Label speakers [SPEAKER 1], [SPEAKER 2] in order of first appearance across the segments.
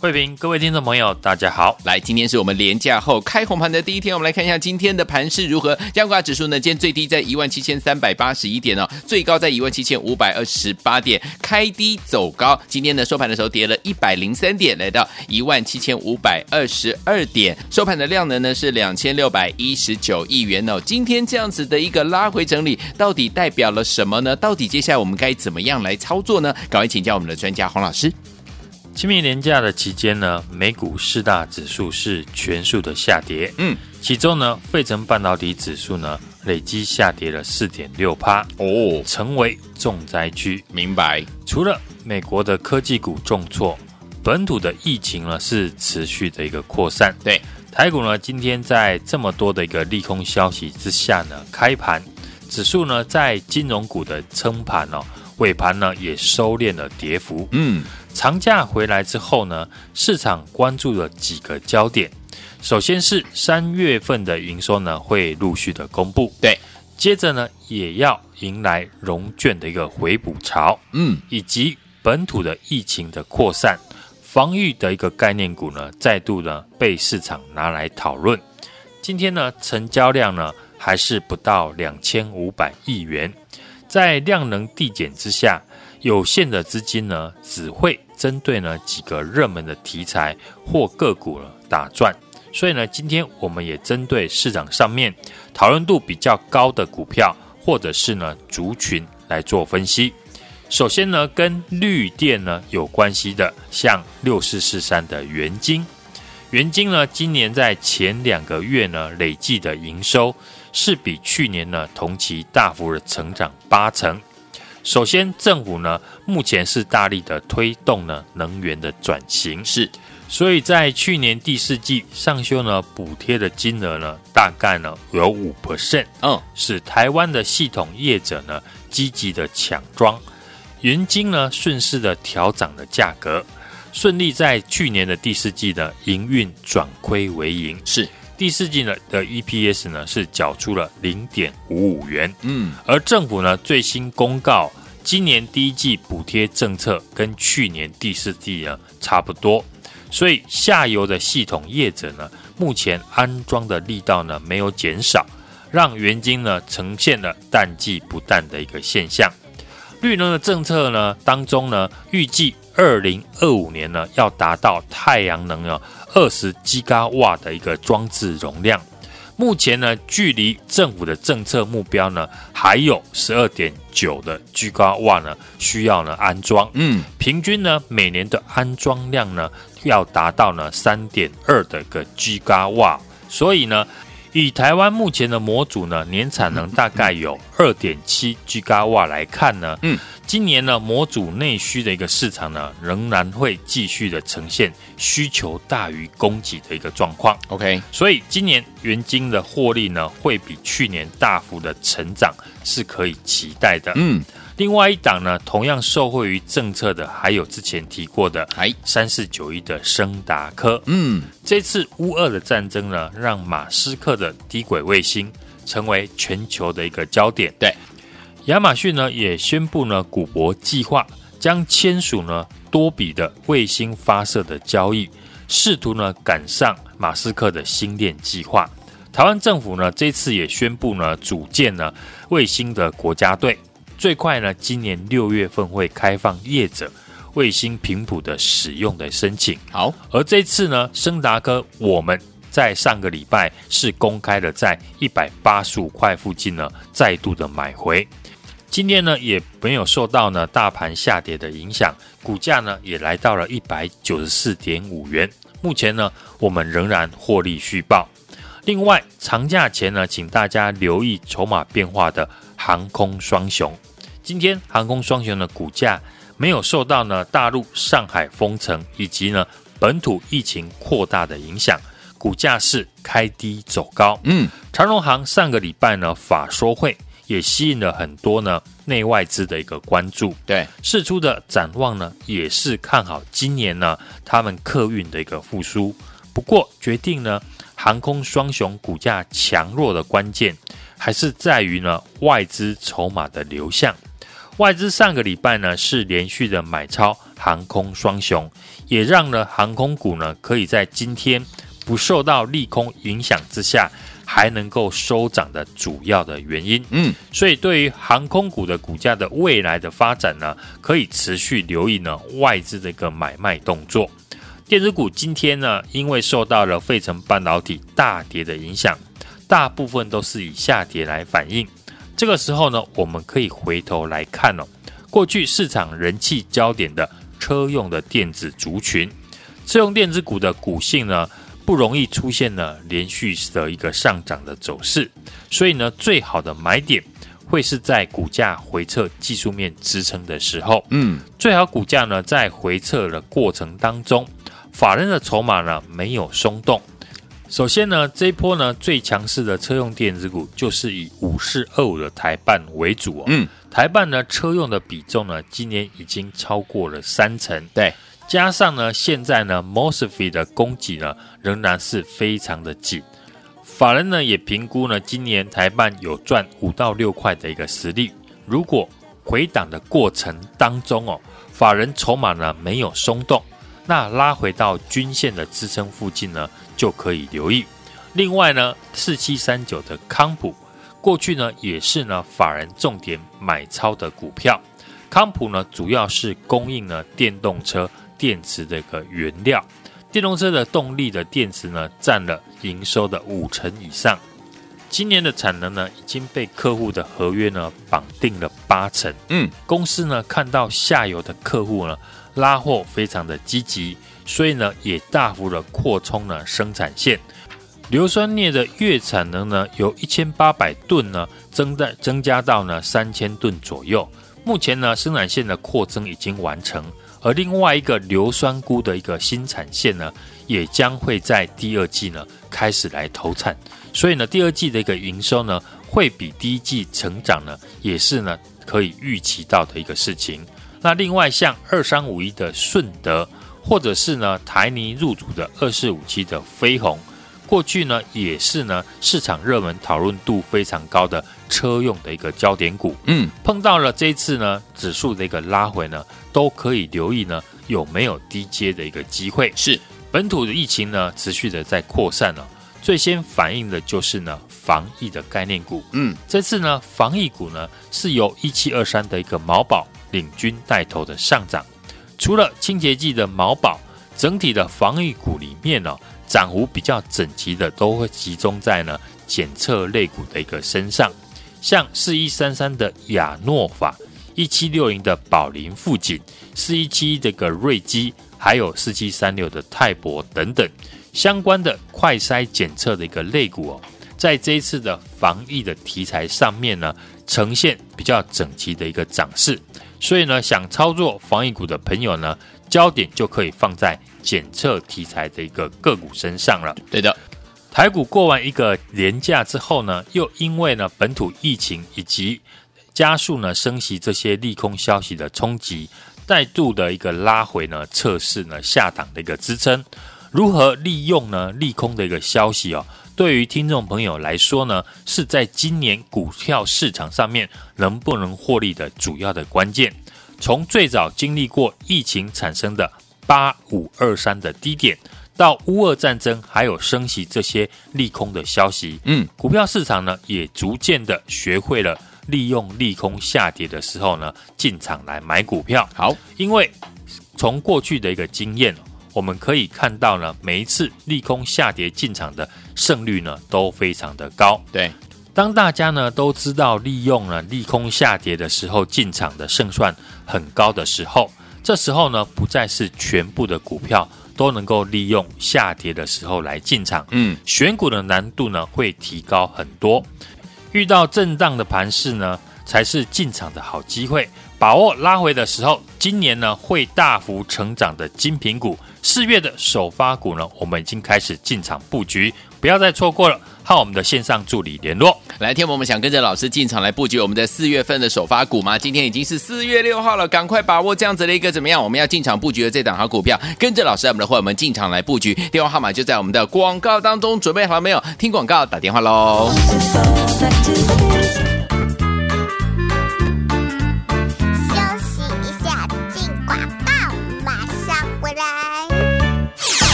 [SPEAKER 1] 慧平，各位听众朋友，大家好。
[SPEAKER 2] 来，今天是我们连假后开红盘的第一天，我们来看一下今天的盘势如何。加权指数呢，今天最低在一万七千三百八十一点哦，最高在一万七千五百二十八点，开低走高。今天呢，收盘的时候跌了一百零三点，来到一万七千五百二十二点。收盘的量能呢是两千六百一十九亿元哦。今天这样子的一个拉回整理，到底代表了什么呢？到底接下来我们该怎么样来操作呢？赶快请教我们的专家黄老师。
[SPEAKER 1] 清明年假的期间呢，美股四大指数是全数的下跌。嗯，其中呢，费城半导体指数呢，累计下跌了四点六趴哦，成为重灾区。
[SPEAKER 2] 明白。
[SPEAKER 1] 除了美国的科技股重挫，本土的疫情呢是持续的一个扩散。
[SPEAKER 2] 对，
[SPEAKER 1] 台股呢，今天在这么多的一个利空消息之下呢，开盘指数呢在金融股的撑盘哦，尾盘呢也收敛了跌幅。嗯。长假回来之后呢，市场关注了几个焦点。首先是三月份的营收呢会陆续的公布，
[SPEAKER 2] 对。
[SPEAKER 1] 接着呢也要迎来融券的一个回补潮，嗯，以及本土的疫情的扩散，防御的一个概念股呢再度呢被市场拿来讨论。今天呢成交量呢还是不到两千五百亿元，在量能递减之下。有限的资金呢，只会针对呢几个热门的题材或个股呢打转，所以呢，今天我们也针对市场上面讨论度比较高的股票或者是呢族群来做分析。首先呢，跟绿电呢有关系的，像六四四三的元晶，元晶呢今年在前两个月呢累计的营收是比去年呢同期大幅的成长八成。首先，政府呢目前是大力的推动呢能源的转型，
[SPEAKER 2] 是，
[SPEAKER 1] 所以在去年第四季上修呢补贴的金额呢大概呢有五 percent，嗯，使台湾的系统业者呢积极的抢装，元金呢顺势的调涨了价格，顺利在去年的第四季的营运转亏为盈，
[SPEAKER 2] 是。
[SPEAKER 1] 第四季呢的 EPS 呢是缴出了零点五五元，嗯，而政府呢最新公告，今年第一季补贴政策跟去年第四季呢差不多，所以下游的系统业者呢目前安装的力道呢没有减少，让元晶呢呈现了淡季不淡的一个现象。绿能的政策呢当中呢预计二零二五年呢要达到太阳能呢。二十吉瓦的一个装置容量，目前呢，距离政府的政策目标呢，还有十二点九的吉瓦呢，需要呢安装。嗯，平均呢，每年的安装量呢，要达到呢三点二的个吉瓦。所以呢，以台湾目前的模组呢，年产能大概有二点七吉瓦来看呢，嗯。今年呢，模组内需的一个市场呢，仍然会继续的呈现需求大于供给的一个状况。
[SPEAKER 2] OK，
[SPEAKER 1] 所以今年元晶的获利呢，会比去年大幅的成长，是可以期待的。嗯，另外一档呢，同样受惠于政策的，还有之前提过的，哎三四九一的升达科。嗯，这次乌俄的战争呢，让马斯克的低轨卫星成为全球的一个焦点。
[SPEAKER 2] 对。
[SPEAKER 1] 亚马逊呢也宣布呢，古柏计划将签署呢多笔的卫星发射的交易，试图呢赶上马斯克的星链计划。台湾政府呢这次也宣布呢组建呢卫星的国家队，最快呢今年六月份会开放业者卫星频谱的使用的申请。
[SPEAKER 2] 好，
[SPEAKER 1] 而这次呢升达科我们在上个礼拜是公开的在一百八十五块附近呢再度的买回。今天呢，也没有受到呢大盘下跌的影响，股价呢也来到了一百九十四点五元。目前呢，我们仍然获利续报。另外，长假前呢，请大家留意筹码变化的航空双雄。今天航空双雄的股价没有受到呢大陆上海封城以及呢本土疫情扩大的影响，股价是开低走高。嗯，长荣航上个礼拜呢法说会也吸引了很多呢内外资的一个关注。
[SPEAKER 2] 对，
[SPEAKER 1] 释出的展望呢也是看好今年呢他们客运的一个复苏。不过决定呢航空双雄股价强弱的关键还是在于呢外资筹码的流向。外资上个礼拜呢是连续的买超航空双雄，也让呢航空股呢可以在今天不受到利空影响之下，还能够收涨的主要的原因。嗯，所以对于航空股的股价的未来的发展呢，可以持续留意呢外资的一个买卖动作。电子股今天呢，因为受到了费城半导体大跌的影响，大部分都是以下跌来反应。这个时候呢，我们可以回头来看哦，过去市场人气焦点的车用的电子族群，车用电子股的股性呢，不容易出现呢连续的一个上涨的走势，所以呢，最好的买点会是在股价回撤技术面支撑的时候，嗯，最好股价呢在回撤的过程当中，法人的筹码呢没有松动。首先呢，这一波呢最强势的车用电子股就是以五四二五的台办为主哦。嗯，台办呢车用的比重呢今年已经超过了三成。
[SPEAKER 2] 对，
[SPEAKER 1] 加上呢现在呢 MOSFET 的供给呢仍然是非常的紧。法人呢也评估呢今年台办有赚五到六块的一个实力。如果回档的过程当中哦，法人筹码呢没有松动。那拉回到均线的支撑附近呢，就可以留意。另外呢，四七三九的康普，过去呢也是呢法人重点买超的股票。康普呢主要是供应呢电动车电池的一个原料，电动车的动力的电池呢占了营收的五成以上。今年的产能呢已经被客户的合约呢绑定了八成。嗯，公司呢看到下游的客户呢。拉货非常的积极，所以呢也大幅的扩充了生产线。硫酸镍的月产能呢由一千八百吨呢增在增加到呢三千吨左右。目前呢生产线的扩增已经完成，而另外一个硫酸钴的一个新产线呢也将会在第二季呢开始来投产。所以呢第二季的一个营收呢会比第一季成长呢也是呢可以预期到的一个事情。那另外像二三五一的顺德，或者是呢台泥入主的二四五七的飞鸿，过去呢也是呢市场热门讨论度非常高的车用的一个焦点股。嗯，碰到了这一次呢指数的一个拉回呢，都可以留意呢有没有低阶的一个机会。
[SPEAKER 2] 是
[SPEAKER 1] 本土的疫情呢持续的在扩散了，最先反映的就是呢防疫的概念股。嗯，这次呢防疫股呢是由一七二三的一个毛宝。领军带头的上涨，除了清洁剂的毛宝，整体的防疫股里面呢，涨幅比较整齐的都会集中在呢检测类股的一个身上，像四一三三的亚诺法、一七六零的宝林富锦、四一七一这个瑞基，还有四七三六的泰博等等相关的快筛检测的一个类股哦，在这一次的防疫的题材上面呢，呈现比较整齐的一个涨势。所以呢，想操作防疫股的朋友呢，焦点就可以放在检测题材的一个个股身上了。
[SPEAKER 2] 对的，
[SPEAKER 1] 台股过完一个连假之后呢，又因为呢本土疫情以及加速呢升息这些利空消息的冲击，再度的一个拉回呢，测试呢下档的一个支撑。如何利用呢利空的一个消息哦？对于听众朋友来说呢，是在今年股票市场上面能不能获利的主要的关键。从最早经历过疫情产生的八五二三的低点，到乌俄战争还有升息这些利空的消息，嗯，股票市场呢也逐渐的学会了利用利空下跌的时候呢进场来买股票。好，因为从过去的一个经验。我们可以看到呢，每一次利空下跌进场的胜率呢都非常的高。
[SPEAKER 2] 对，
[SPEAKER 1] 当大家呢都知道利用了利空下跌的时候进场的胜算很高的时候，这时候呢不再是全部的股票都能够利用下跌的时候来进场。
[SPEAKER 2] 嗯，
[SPEAKER 1] 选股的难度呢会提高很多。遇到震荡的盘势呢，才是进场的好机会。把握拉回的时候，今年呢会大幅成长的精品股，四月的首发股呢，我们已经开始进场布局，不要再错过了。和我们的线上助理联络。
[SPEAKER 2] 来，天我们想跟着老师进场来布局我们的四月份的首发股吗？今天已经是四月六号了，赶快把握这样子的一个怎么样？我们要进场布局的这档好股票，跟着老师我们的伙伴们进场来布局。电话号码就在我们的广告当中，准备好了没有？听广告打电话喽。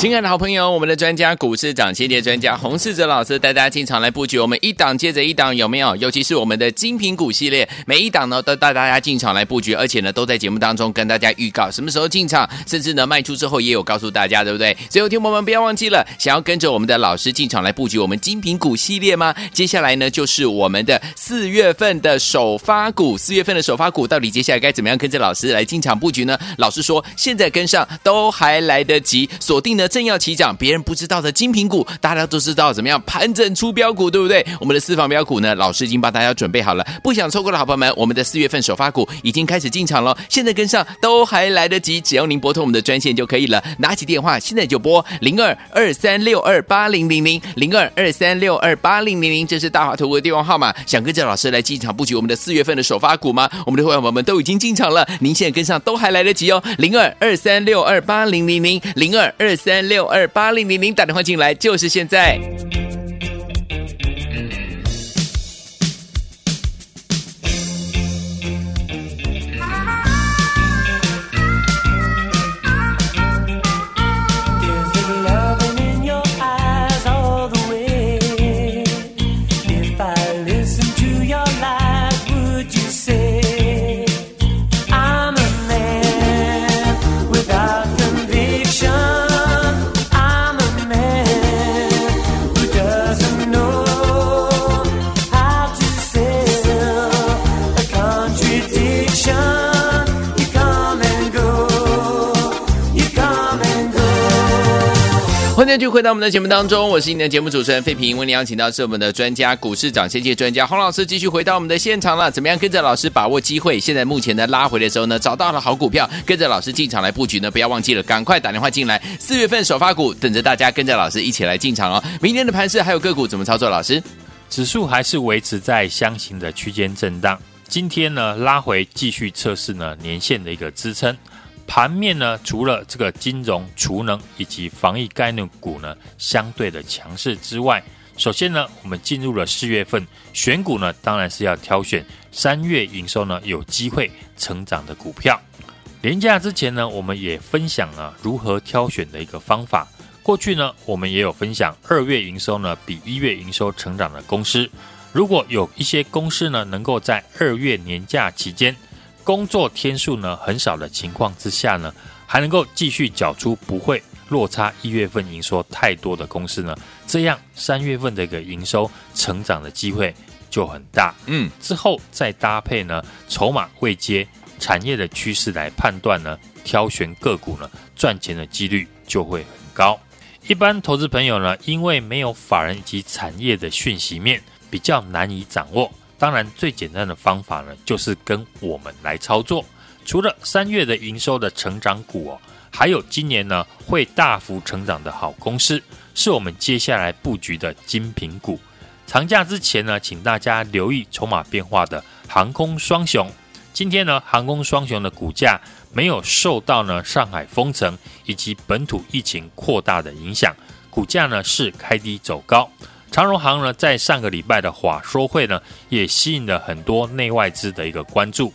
[SPEAKER 2] 亲爱的好朋友，我们的专家股市涨跌跌专家洪世哲老师带大家进场来布局，我们一档接着一档有没有？尤其是我们的精品股系列，每一档呢都带大家进场来布局，而且呢都在节目当中跟大家预告什么时候进场，甚至呢卖出之后也有告诉大家，对不对？所以听友们不要忘记了，想要跟着我们的老师进场来布局我们精品股系列吗？接下来呢就是我们的四月份的首发股，四月份的首发股到底接下来该怎么样跟着老师来进场布局呢？老师说现在跟上都还来得及，锁定呢。正要起涨，别人不知道的精品股，大家都知道怎么样盘整出标股，对不对？我们的私房标股呢，老师已经帮大家准备好了，不想错过的好朋友们，我们的四月份首发股已经开始进场了，现在跟上都还来得及，只要您拨通我们的专线就可以了，拿起电话现在就拨零二二三六二八零零零零二二三六二八零零零，这是大华投顾的电话号码。想跟着老师来进场布局我们的四月份的首发股吗？我们的会员朋友们都已经进场了，您现在跟上都还来得及哦，零二二三六二八零零零零二二三。六二八零零零打电话进来就是现在。回到我们的节目当中，我是你的节目主持人费平。为你邀请到是我们的专家股市涨先机专家洪老师，继续回到我们的现场了。怎么样跟着老师把握机会？现在目前呢拉回的时候呢，找到了好股票，跟着老师进场来布局呢，不要忘记了，赶快打电话进来。四月份首发股等着大家跟着老师一起来进场哦。明天的盘势还有个股怎么操作？老师，
[SPEAKER 1] 指数还是维持在箱型的区间震荡。今天呢拉回继续测试呢年线的一个支撑。盘面呢，除了这个金融、储能以及防疫概念股呢，相对的强势之外，首先呢，我们进入了四月份，选股呢，当然是要挑选三月营收呢有机会成长的股票。连假之前呢，我们也分享了如何挑选的一个方法。过去呢，我们也有分享二月营收呢比一月营收成长的公司。如果有一些公司呢，能够在二月年假期间，工作天数呢很少的情况之下呢，还能够继续缴出不会落差一月份营收太多的公司呢，这样三月份的一个营收成长的机会就很大。嗯，之后再搭配呢筹码位阶产业的趋势来判断呢，挑选个股呢赚钱的几率就会很高。一般投资朋友呢，因为没有法人以及产业的讯息面，比较难以掌握。当然，最简单的方法呢，就是跟我们来操作。除了三月的营收的成长股哦，还有今年呢会大幅成长的好公司，是我们接下来布局的精品股。长假之前呢，请大家留意筹码变化的航空双雄。今天呢，航空双雄的股价没有受到呢上海封城以及本土疫情扩大的影响，股价呢是开低走高。长荣航呢，在上个礼拜的话说会呢，也吸引了很多内外资的一个关注。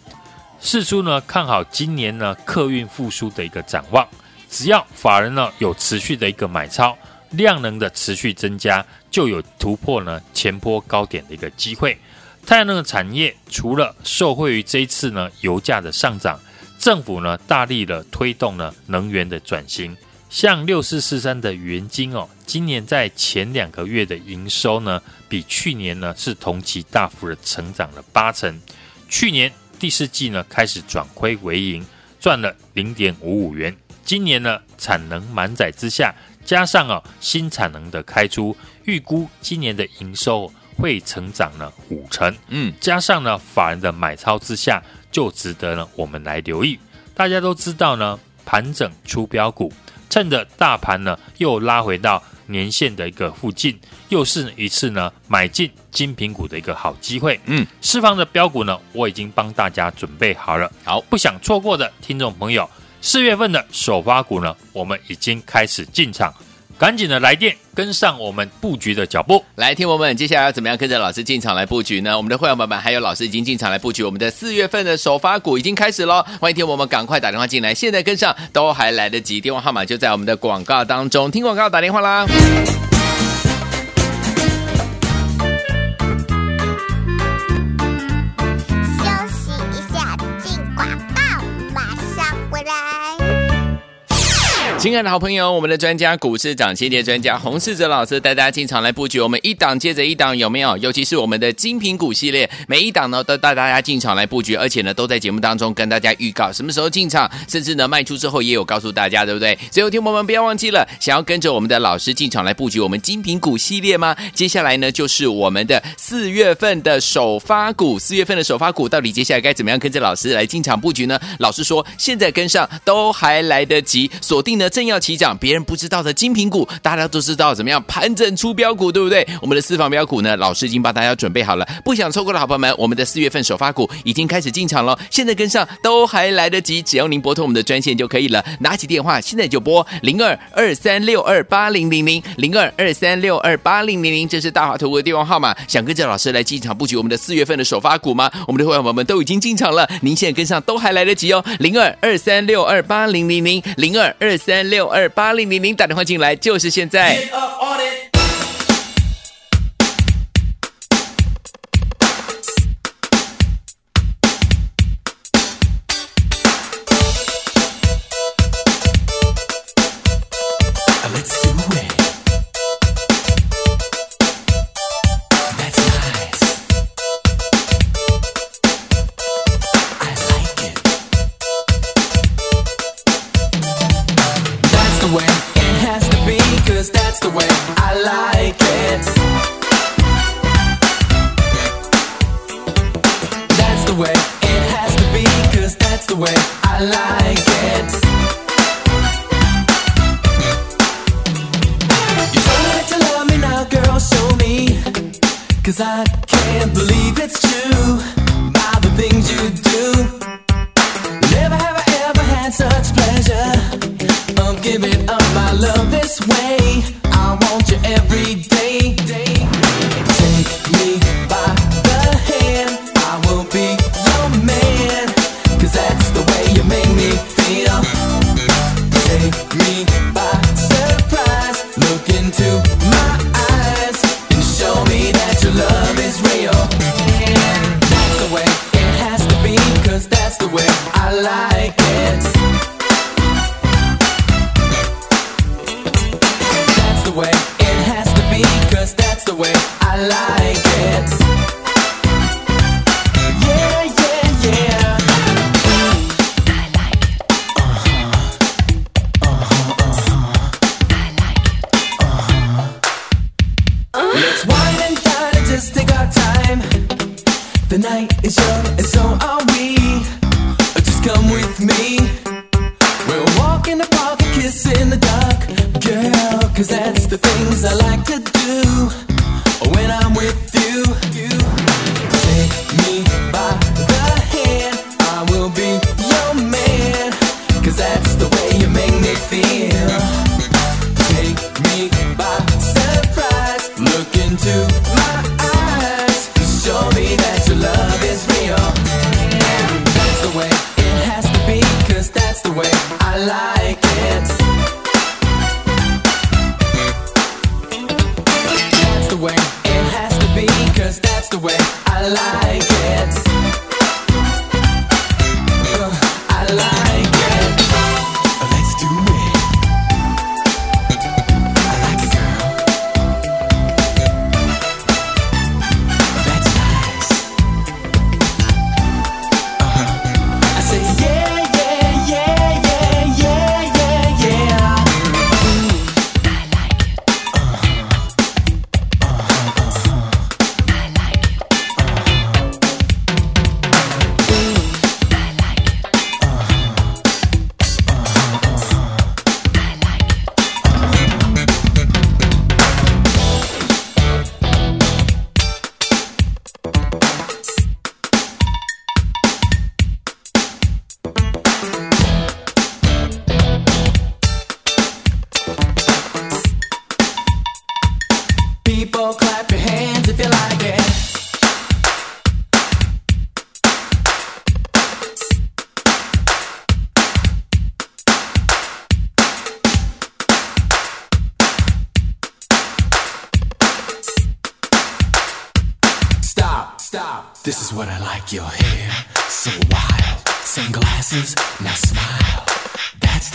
[SPEAKER 1] 四叔呢，看好今年呢客运复苏的一个展望。只要法人呢有持续的一个买超，量能的持续增加，就有突破呢前波高点的一个机会。太阳能的产业除了受惠于这一次呢油价的上涨，政府呢大力的推动呢能源的转型。像六四四三的元晶哦，今年在前两个月的营收呢，比去年呢是同期大幅的成长了八成。去年第四季呢开始转亏为盈，赚了零点五五元。今年呢，产能满载之下，加上哦新产能的开出，预估今年的营收会成长了五成。嗯，加上呢法人的买超之下，就值得呢我们来留意。大家都知道呢，盘整出标股，趁着大盘呢又拉回到年线的一个附近，又是一次呢买进精品股的一个好机会。嗯，释放的标股呢，我已经帮大家准备好了。好，不想错过的听众朋友，四月份的首发股呢，我们已经开始进场。赶紧的来电，跟上我们布局的脚步。
[SPEAKER 3] 来，听我们接下来要怎么样跟着老师进场来布局呢？我们的会员朋友们还有老师已经进场来布局，我们的四月份的首发股已经开始喽。欢迎听我们赶快打电话进来，现在跟上都还来得及。电话号码就在我们的广告当中，听广告打电话啦。亲爱的好朋友，我们的专家股市涨跌专家洪世哲老师带大家进场来布局，我们一档接着一档有没有？尤其是我们的精品股系列，每一档呢都带大家进场来布局，而且呢都在节目当中跟大家预告什么时候进场，甚至呢卖出之后也有告诉大家，对不对？所以有听友们不要忘记了，想要跟着我们的老师进场来布局我们精品股系列吗？接下来呢就是我们的四月份的首发股，四月份的首发股到底接下来该怎么样跟着老师来进场布局呢？老师说现在跟上都还来得及，锁定呢。正要起涨，别人不知道的精品股，大家都知道怎么样盘整出标股，对不对？我们的私房标股呢，老师已经帮大家准备好了，不想错过的好朋友们，我们的四月份首发股已经开始进场了，现在跟上都还来得及，只要您拨通我们的专线就可以了，拿起电话现在就拨零二二三六二八零零零零二二三六二八零零零，这是大华投顾的电话号码。想跟着老师来进场布局我们的四月份的首发股吗？我们的会员朋友们都已经进场了，您现在跟上都还来得及哦，零二二三六二八零零零零二二三。六二八零零零打电话进来就是现在。
[SPEAKER 4] Bye.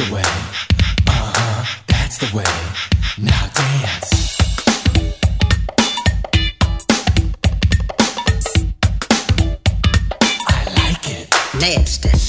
[SPEAKER 4] The way. Uh huh. That's the way. Now dance. I like it.
[SPEAKER 3] Nasty.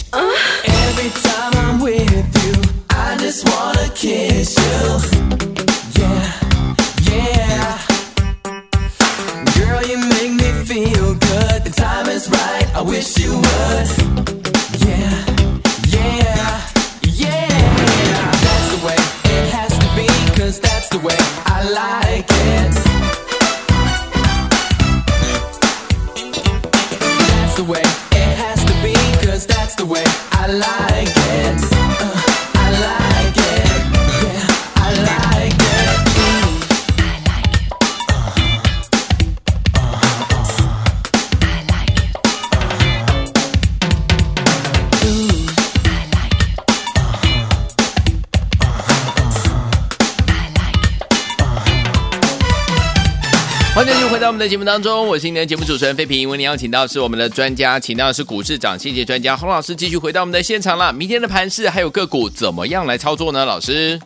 [SPEAKER 2] 欢迎继续回到我们的节目当中，我是今天的节目主持人费平。为您邀请到是我们的专家，请到的是股市涨跌幅专家洪老师，继续回到我们的现场了。明天的盘市还有个股怎么样来操作呢？老师，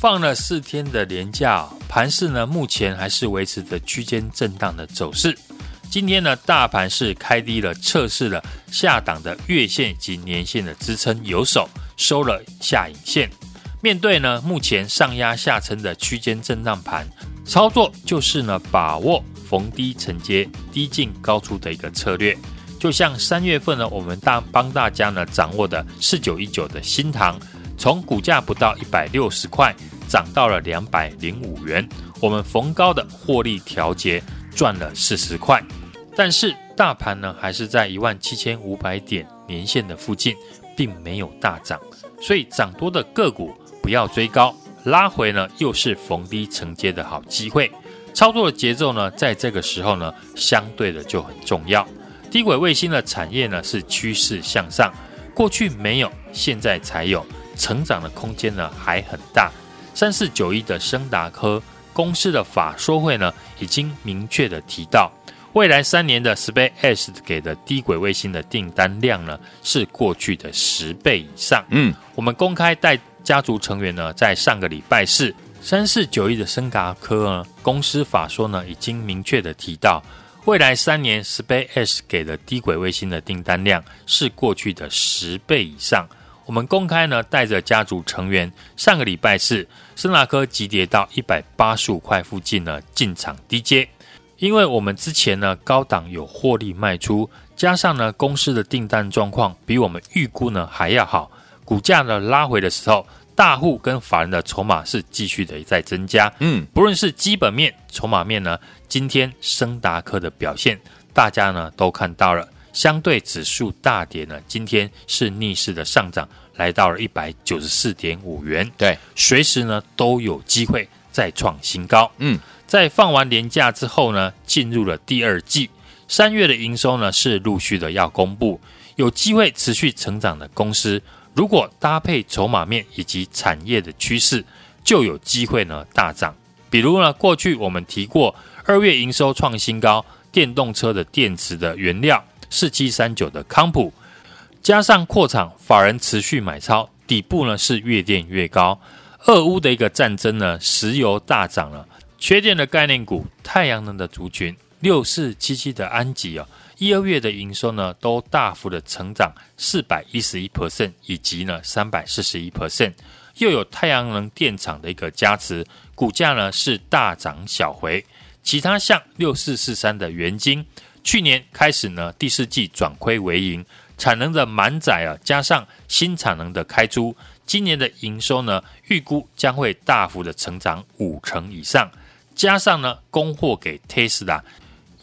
[SPEAKER 1] 放了四天的连假，盘市呢目前还是维持着区间震荡的走势。今天呢，大盘是开低了，测试了下档的月线以及年线的支撑有手，收了下影线。面对呢目前上压下撑的区间震荡盘，操作就是呢把握逢低承接、低进高出的一个策略。就像三月份呢，我们大帮大家呢掌握的四九一九的新塘，从股价不到一百六十块涨到了两百零五元，我们逢高的获利调节赚了四十块。但是大盘呢还是在一万七千五百点年线的附近，并没有大涨，所以涨多的个股不要追高，拉回呢又是逢低承接的好机会。操作的节奏呢，在这个时候呢，相对的就很重要。低轨卫星的产业呢是趋势向上，过去没有，现在才有，成长的空间呢还很大。三四九一的升达科公司的法说会呢，已经明确的提到。未来三年的 SpaceX 给的低轨卫星的订单量呢，是过去的十倍以上。
[SPEAKER 2] 嗯，
[SPEAKER 1] 我们公开带家族成员呢，在上个礼拜四三四九亿的森达科呢，公司法说呢，已经明确的提到，未来三年 SpaceX 给的低轨卫星的订单量是过去的十倍以上。我们公开呢，带着家族成员上个礼拜四，森达科急跌到一百八十五块附近呢，进场低接。因为我们之前呢高档有获利卖出，加上呢公司的订单状况比我们预估呢还要好，股价呢拉回的时候，大户跟法人的筹码是继续的在增加。
[SPEAKER 2] 嗯，
[SPEAKER 1] 不论是基本面、筹码面呢，今天升达科的表现，大家呢都看到了，相对指数大跌呢，今天是逆势的上涨，来到了一百九十四点五元。
[SPEAKER 2] 对，
[SPEAKER 1] 随时呢都有机会再创新高。
[SPEAKER 2] 嗯。
[SPEAKER 1] 在放完年假之后呢，进入了第二季，三月的营收呢是陆续的要公布，有机会持续成长的公司，如果搭配筹码面以及产业的趋势，就有机会呢大涨。比如呢，过去我们提过，二月营收创新高，电动车的电池的原料四七三九的康普，加上扩厂，法人持续买超，底部呢是越垫越高。俄乌的一个战争呢，石油大涨了。缺电的概念股，太阳能的族群，六四七七的安吉啊，一二月的营收呢都大幅的成长四百一十一 percent，以及呢三百四十一 percent，又有太阳能电厂的一个加持，股价呢是大涨小回。其他像六四四三的元晶，去年开始呢第四季转亏为盈，产能的满载啊，加上新产能的开出，今年的营收呢预估将会大幅的成长五成以上。加上呢，供货给 Tesla，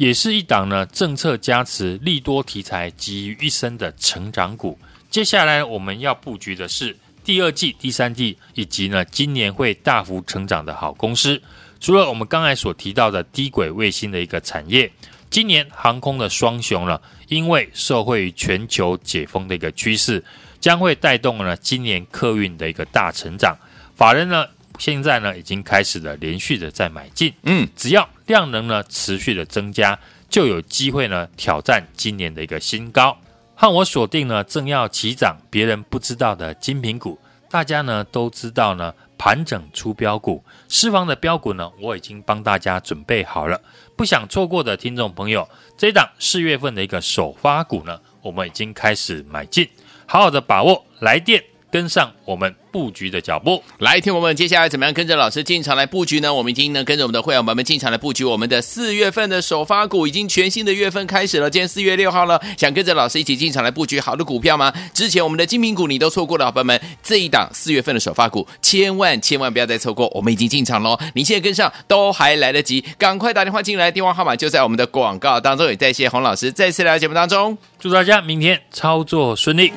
[SPEAKER 1] 也是一档呢政策加持、利多题材集于一身的成长股。接下来我们要布局的是第二季、第三季以及呢今年会大幅成长的好公司。除了我们刚才所提到的低轨卫星的一个产业，今年航空的双雄呢，因为受惠于全球解封的一个趋势，将会带动呢今年客运的一个大成长。法人呢，现在呢，已经开始了连续的在买进，
[SPEAKER 2] 嗯，
[SPEAKER 1] 只要量能呢持续的增加，就有机会呢挑战今年的一个新高。和我锁定呢正要起涨、别人不知道的精品股，大家呢都知道呢盘整出标股，私房的标股呢我已经帮大家准备好了。不想错过的听众朋友，这一档四月份的一个首发股呢，我们已经开始买进，好好的把握，来电跟上我们。布局的脚步，
[SPEAKER 2] 来，听我们接下来怎么样跟着老师进场来布局呢？我们已经呢跟着我们的会员朋友们进场来布局我们的四月份的首发股，已经全新的月份开始了。今天四月六号了，想跟着老师一起进场来布局好的股票吗？之前我们的精品股你都错过了，好朋友们，这一档四月份的首发股，千万千万不要再错过，我们已经进场喽！你现在跟上都还来得及，赶快打电话进来，电话号码就在我们的广告当中。也再谢洪老师再次来到节目当中，
[SPEAKER 1] 祝大家明天操作顺利。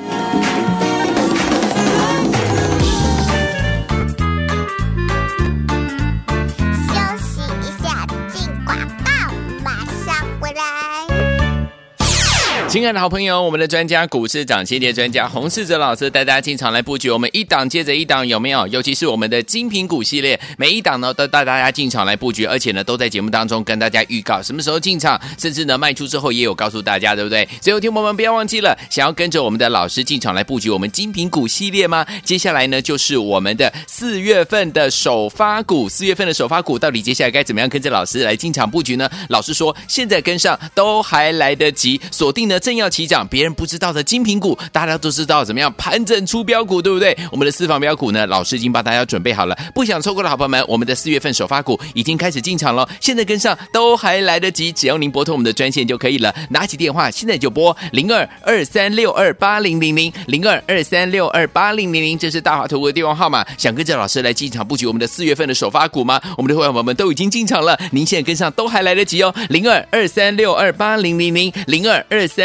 [SPEAKER 2] 亲爱的好朋友，我们的专家股市涨跌专家洪世哲老师带大家进场来布局，我们一档接着一档，有没有？尤其是我们的精品股系列，每一档呢都带大家进场来布局，而且呢都在节目当中跟大家预告什么时候进场，甚至呢卖出之后也有告诉大家，对不对？所以有听友们不要忘记了，想要跟着我们的老师进场来布局我们精品股系列吗？接下来呢就是我们的四月份的首发股，四月份的首发股到底接下来该怎么样跟着老师来进场布局呢？老师说现在跟上都还来得及，锁定呢。正要起涨，别人不知道的精品股，大家都知道怎么样盘整出标股，对不对？我们的私房标股呢，老师已经帮大家准备好了，不想错过的好朋友们，我们的四月份首发股已经开始进场了，现在跟上都还来得及，只要您拨通我们的专线就可以了，拿起电话现在就拨零二二三六二八零零零零二二三六二八零零零，这是大华投顾的电话号码。想跟着老师来进场布局我们的四月份的首发股吗？我们的会员朋友们都已经进场了，您现在跟上都还来得及哦，零二二三六二八零零零零二二三。